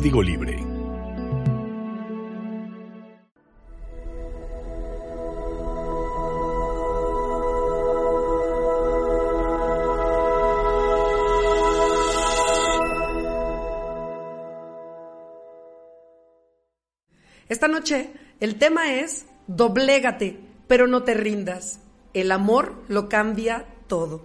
Código Libre. Esta noche el tema es doblégate, pero no te rindas. El amor lo cambia todo.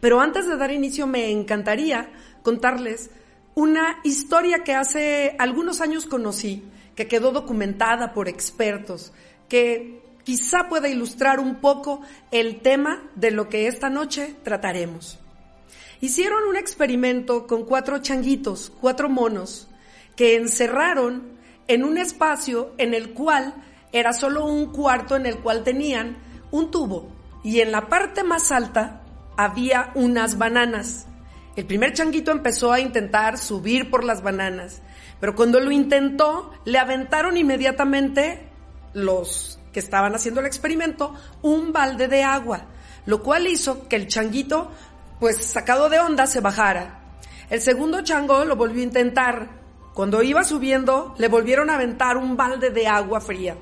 Pero antes de dar inicio me encantaría contarles una historia que hace algunos años conocí, que quedó documentada por expertos, que quizá pueda ilustrar un poco el tema de lo que esta noche trataremos. Hicieron un experimento con cuatro changuitos, cuatro monos, que encerraron en un espacio en el cual era solo un cuarto en el cual tenían un tubo y en la parte más alta había unas bananas. El primer changuito empezó a intentar subir por las bananas, pero cuando lo intentó, le aventaron inmediatamente los que estaban haciendo el experimento un balde de agua, lo cual hizo que el changuito, pues sacado de onda, se bajara. El segundo chango lo volvió a intentar. Cuando iba subiendo, le volvieron a aventar un balde de agua fría.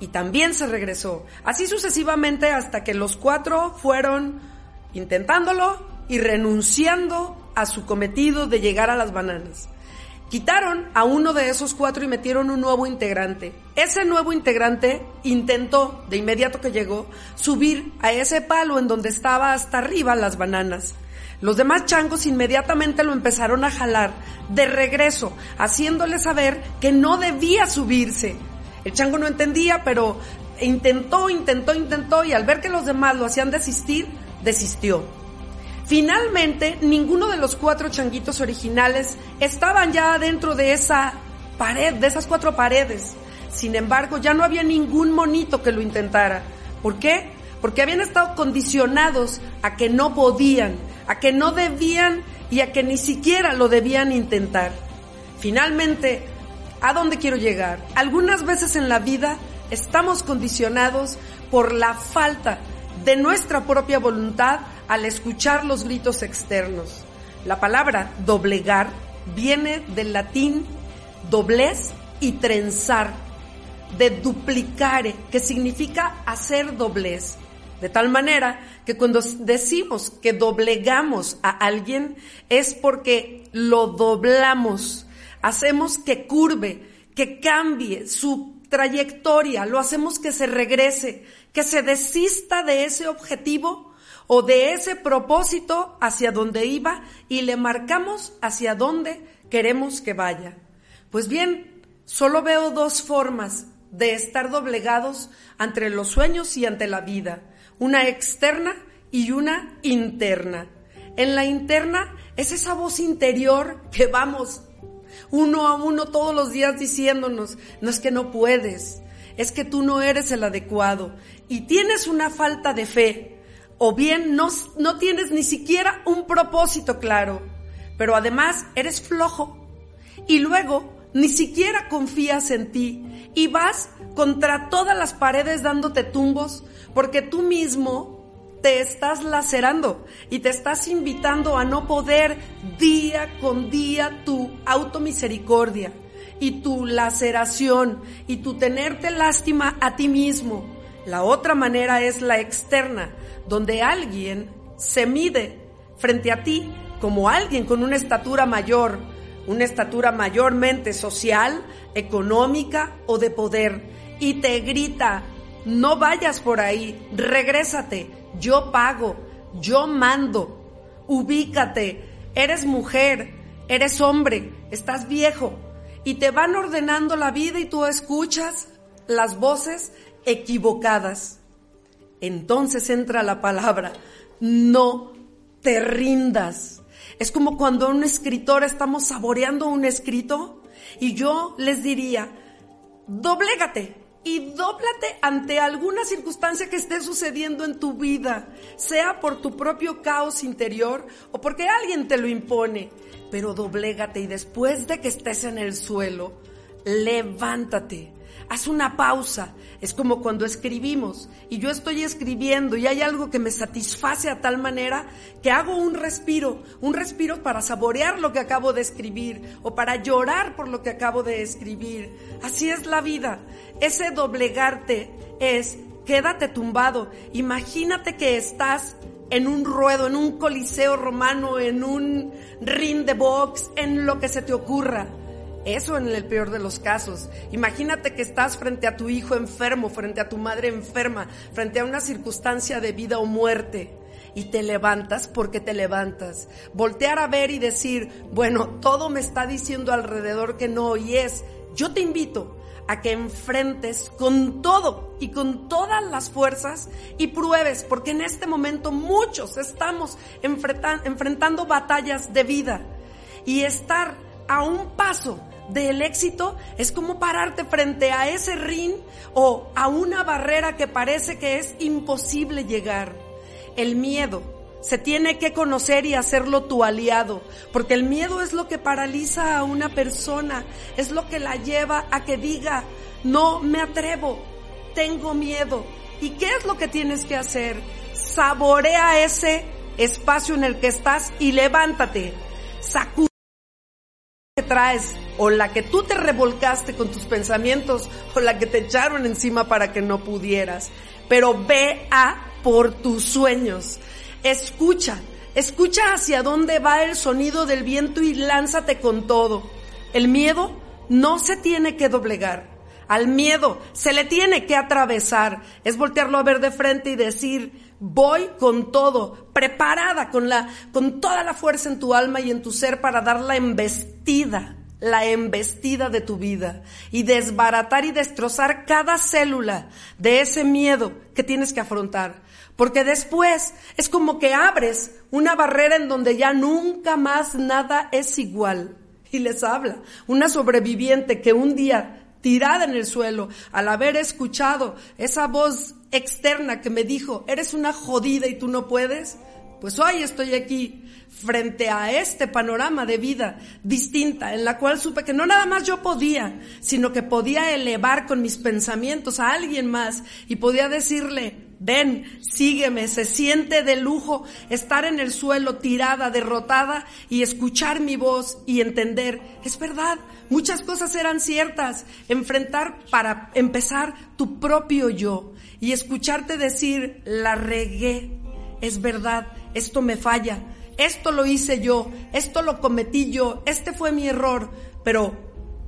Y también se regresó. Así sucesivamente hasta que los cuatro fueron intentándolo y renunciando a su cometido de llegar a las bananas. Quitaron a uno de esos cuatro y metieron un nuevo integrante. Ese nuevo integrante intentó, de inmediato que llegó, subir a ese palo en donde estaba hasta arriba las bananas. Los demás changos inmediatamente lo empezaron a jalar de regreso, haciéndole saber que no debía subirse. El chango no entendía, pero intentó, intentó, intentó y al ver que los demás lo hacían desistir, desistió. Finalmente, ninguno de los cuatro changuitos originales estaban ya dentro de esa pared, de esas cuatro paredes. Sin embargo, ya no había ningún monito que lo intentara. ¿Por qué? Porque habían estado condicionados a que no podían, a que no debían y a que ni siquiera lo debían intentar. Finalmente, ¿a dónde quiero llegar? Algunas veces en la vida estamos condicionados por la falta de nuestra propia voluntad al escuchar los gritos externos. La palabra doblegar viene del latín doblez y trenzar, de duplicare, que significa hacer doblez. De tal manera que cuando decimos que doblegamos a alguien es porque lo doblamos, hacemos que curve, que cambie su trayectoria, lo hacemos que se regrese, que se desista de ese objetivo o de ese propósito hacia donde iba y le marcamos hacia dónde queremos que vaya. Pues bien, solo veo dos formas de estar doblegados ante los sueños y ante la vida, una externa y una interna. En la interna es esa voz interior que vamos uno a uno todos los días diciéndonos, no es que no puedes, es que tú no eres el adecuado y tienes una falta de fe, o bien no, no tienes ni siquiera un propósito claro, pero además eres flojo y luego ni siquiera confías en ti y vas contra todas las paredes dándote tumbos porque tú mismo te estás lacerando y te estás invitando a no poder día con día tu automisericordia y tu laceración y tu tenerte lástima a ti mismo. La otra manera es la externa, donde alguien se mide frente a ti como alguien con una estatura mayor, una estatura mayormente social, económica o de poder, y te grita, no vayas por ahí, regrésate, yo pago, yo mando, ubícate, eres mujer, eres hombre, estás viejo, y te van ordenando la vida y tú escuchas las voces equivocadas. Entonces entra la palabra, no te rindas. Es como cuando un escritor estamos saboreando un escrito y yo les diría, doblégate y dóblate ante alguna circunstancia que esté sucediendo en tu vida, sea por tu propio caos interior o porque alguien te lo impone. Pero doblégate y después de que estés en el suelo, levántate haz una pausa. Es como cuando escribimos y yo estoy escribiendo y hay algo que me satisface a tal manera que hago un respiro, un respiro para saborear lo que acabo de escribir o para llorar por lo que acabo de escribir. Así es la vida. Ese doblegarte es quédate tumbado. Imagínate que estás en un ruedo, en un coliseo romano, en un ring de box, en lo que se te ocurra eso en el peor de los casos. Imagínate que estás frente a tu hijo enfermo, frente a tu madre enferma, frente a una circunstancia de vida o muerte. Y te levantas porque te levantas. Voltear a ver y decir, bueno, todo me está diciendo alrededor que no, y es, yo te invito a que enfrentes con todo y con todas las fuerzas y pruebes, porque en este momento muchos estamos enfrentando batallas de vida y estar a un paso del éxito es como pararte frente a ese ring o a una barrera que parece que es imposible llegar. El miedo se tiene que conocer y hacerlo tu aliado, porque el miedo es lo que paraliza a una persona, es lo que la lleva a que diga, no me atrevo, tengo miedo. ¿Y qué es lo que tienes que hacer? Saborea ese espacio en el que estás y levántate. Traes o la que tú te revolcaste con tus pensamientos o la que te echaron encima para que no pudieras. Pero ve a por tus sueños. Escucha, escucha hacia dónde va el sonido del viento y lánzate con todo. El miedo no se tiene que doblegar. Al miedo se le tiene que atravesar. Es voltearlo a ver de frente y decir, voy con todo, preparada con la, con toda la fuerza en tu alma y en tu ser para dar la embestida, la embestida de tu vida y desbaratar y destrozar cada célula de ese miedo que tienes que afrontar. Porque después es como que abres una barrera en donde ya nunca más nada es igual. Y les habla una sobreviviente que un día tirada en el suelo, al haber escuchado esa voz externa que me dijo, eres una jodida y tú no puedes, pues hoy estoy aquí frente a este panorama de vida distinta, en la cual supe que no nada más yo podía, sino que podía elevar con mis pensamientos a alguien más y podía decirle, ven, sígueme, se siente de lujo estar en el suelo tirada, derrotada y escuchar mi voz y entender, es verdad, muchas cosas eran ciertas, enfrentar para empezar tu propio yo y escucharte decir, la regué, es verdad, esto me falla, esto lo hice yo, esto lo cometí yo, este fue mi error, pero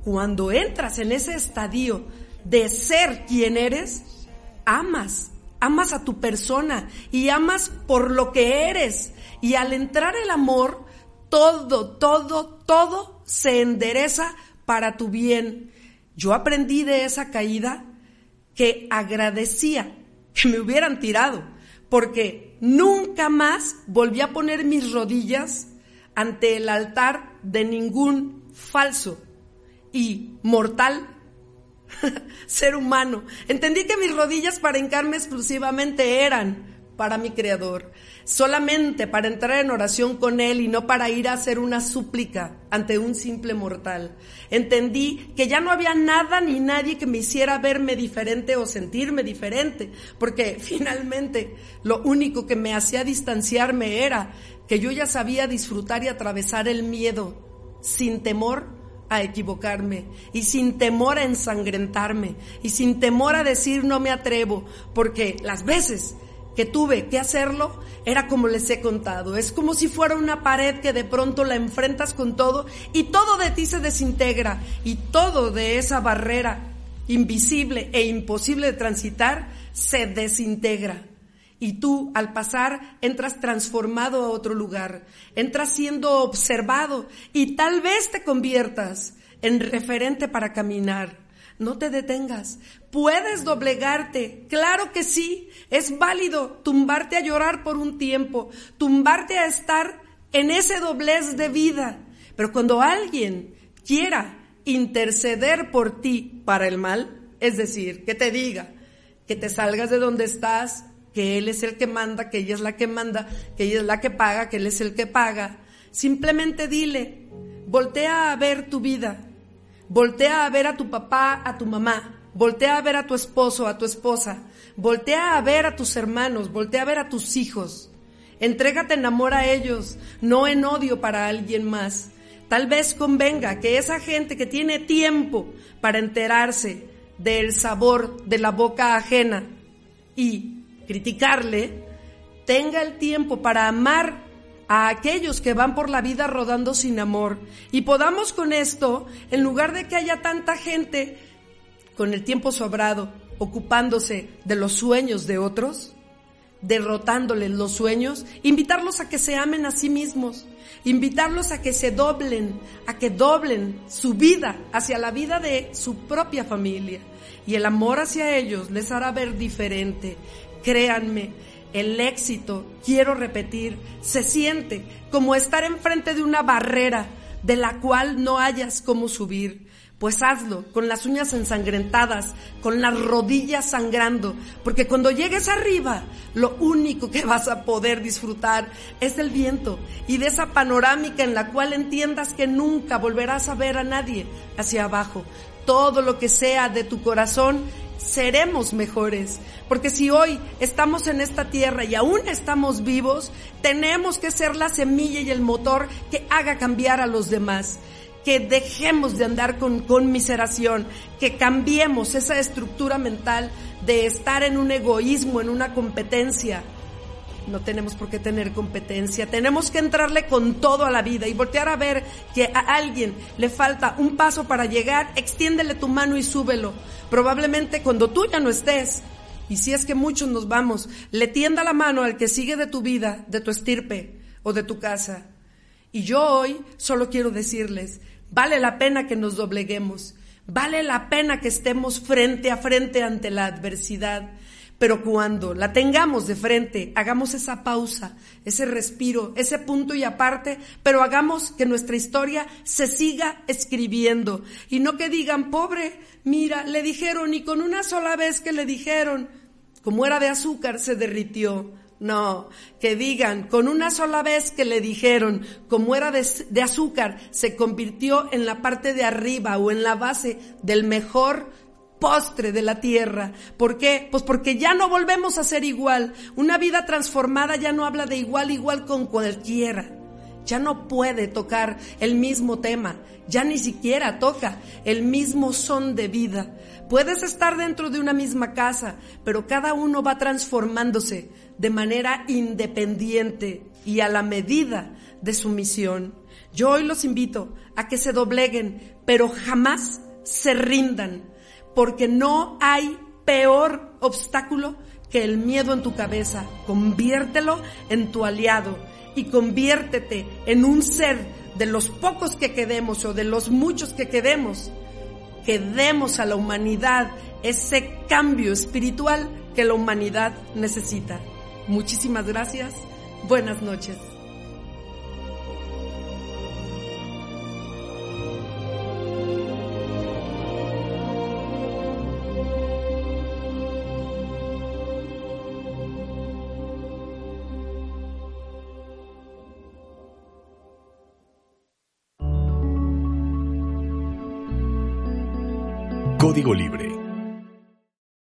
cuando entras en ese estadio de ser quien eres, amas amas a tu persona y amas por lo que eres. Y al entrar el amor, todo, todo, todo se endereza para tu bien. Yo aprendí de esa caída que agradecía que me hubieran tirado, porque nunca más volví a poner mis rodillas ante el altar de ningún falso y mortal ser humano. Entendí que mis rodillas para hincarme exclusivamente eran para mi Creador, solamente para entrar en oración con Él y no para ir a hacer una súplica ante un simple mortal. Entendí que ya no había nada ni nadie que me hiciera verme diferente o sentirme diferente, porque finalmente lo único que me hacía distanciarme era que yo ya sabía disfrutar y atravesar el miedo sin temor a equivocarme y sin temor a ensangrentarme y sin temor a decir no me atrevo, porque las veces que tuve que hacerlo era como les he contado, es como si fuera una pared que de pronto la enfrentas con todo y todo de ti se desintegra y todo de esa barrera invisible e imposible de transitar se desintegra. Y tú, al pasar, entras transformado a otro lugar, entras siendo observado y tal vez te conviertas en referente para caminar. no te detengas. Puedes doblegarte, claro que sí. Es válido tumbarte a llorar por un tiempo, tumbarte a estar en ese doblez de vida. Pero cuando alguien quiera interceder por ti para el mal, es decir, que te diga que te salgas de donde estás, que Él es el que manda, que ella es la que manda, que ella es la que paga, que Él es el que paga, simplemente dile, voltea a ver tu vida, voltea a ver a tu papá, a tu mamá, voltea a ver a tu esposo, a tu esposa, voltea a ver a tus hermanos, voltea a ver a tus hijos. Entrégate en amor a ellos, no en odio para alguien más. Tal vez convenga que esa gente que tiene tiempo para enterarse del sabor de la boca ajena y criticarle, tenga el tiempo para amar a aquellos que van por la vida rodando sin amor y podamos con esto, en lugar de que haya tanta gente con el tiempo sobrado, ocupándose de los sueños de otros, derrotándoles los sueños, invitarlos a que se amen a sí mismos, invitarlos a que se doblen, a que doblen su vida hacia la vida de su propia familia. Y el amor hacia ellos les hará ver diferente. Créanme, el éxito, quiero repetir, se siente como estar enfrente de una barrera de la cual no hayas cómo subir. Pues hazlo con las uñas ensangrentadas, con las rodillas sangrando, porque cuando llegues arriba, lo único que vas a poder disfrutar es el viento y de esa panorámica en la cual entiendas que nunca volverás a ver a nadie hacia abajo. Todo lo que sea de tu corazón, seremos mejores. Porque si hoy estamos en esta tierra y aún estamos vivos, tenemos que ser la semilla y el motor que haga cambiar a los demás que dejemos de andar con conmiseración, que cambiemos esa estructura mental de estar en un egoísmo, en una competencia. No tenemos por qué tener competencia, tenemos que entrarle con todo a la vida y voltear a ver que a alguien le falta un paso para llegar, extiéndele tu mano y súbelo. Probablemente cuando tú ya no estés, y si es que muchos nos vamos, le tienda la mano al que sigue de tu vida, de tu estirpe o de tu casa. Y yo hoy solo quiero decirles, Vale la pena que nos dobleguemos, vale la pena que estemos frente a frente ante la adversidad, pero cuando la tengamos de frente, hagamos esa pausa, ese respiro, ese punto y aparte, pero hagamos que nuestra historia se siga escribiendo y no que digan, pobre, mira, le dijeron y con una sola vez que le dijeron, como era de azúcar, se derritió. No, que digan, con una sola vez que le dijeron, como era de, azúcar, se convirtió en la parte de arriba o en la base del mejor postre de la tierra. ¿Por qué? Pues porque ya no volvemos a ser igual. Una vida transformada ya no habla de igual igual con cualquiera. Ya no puede tocar el mismo tema, ya ni siquiera toca el mismo son de vida. Puedes estar dentro de una misma casa, pero cada uno va transformándose de manera independiente y a la medida de su misión. Yo hoy los invito a que se dobleguen, pero jamás se rindan, porque no hay peor obstáculo que el miedo en tu cabeza. Conviértelo en tu aliado y conviértete en un ser de los pocos que quedemos o de los muchos que quedemos, que demos a la humanidad ese cambio espiritual que la humanidad necesita. Muchísimas gracias. Buenas noches. Código Libre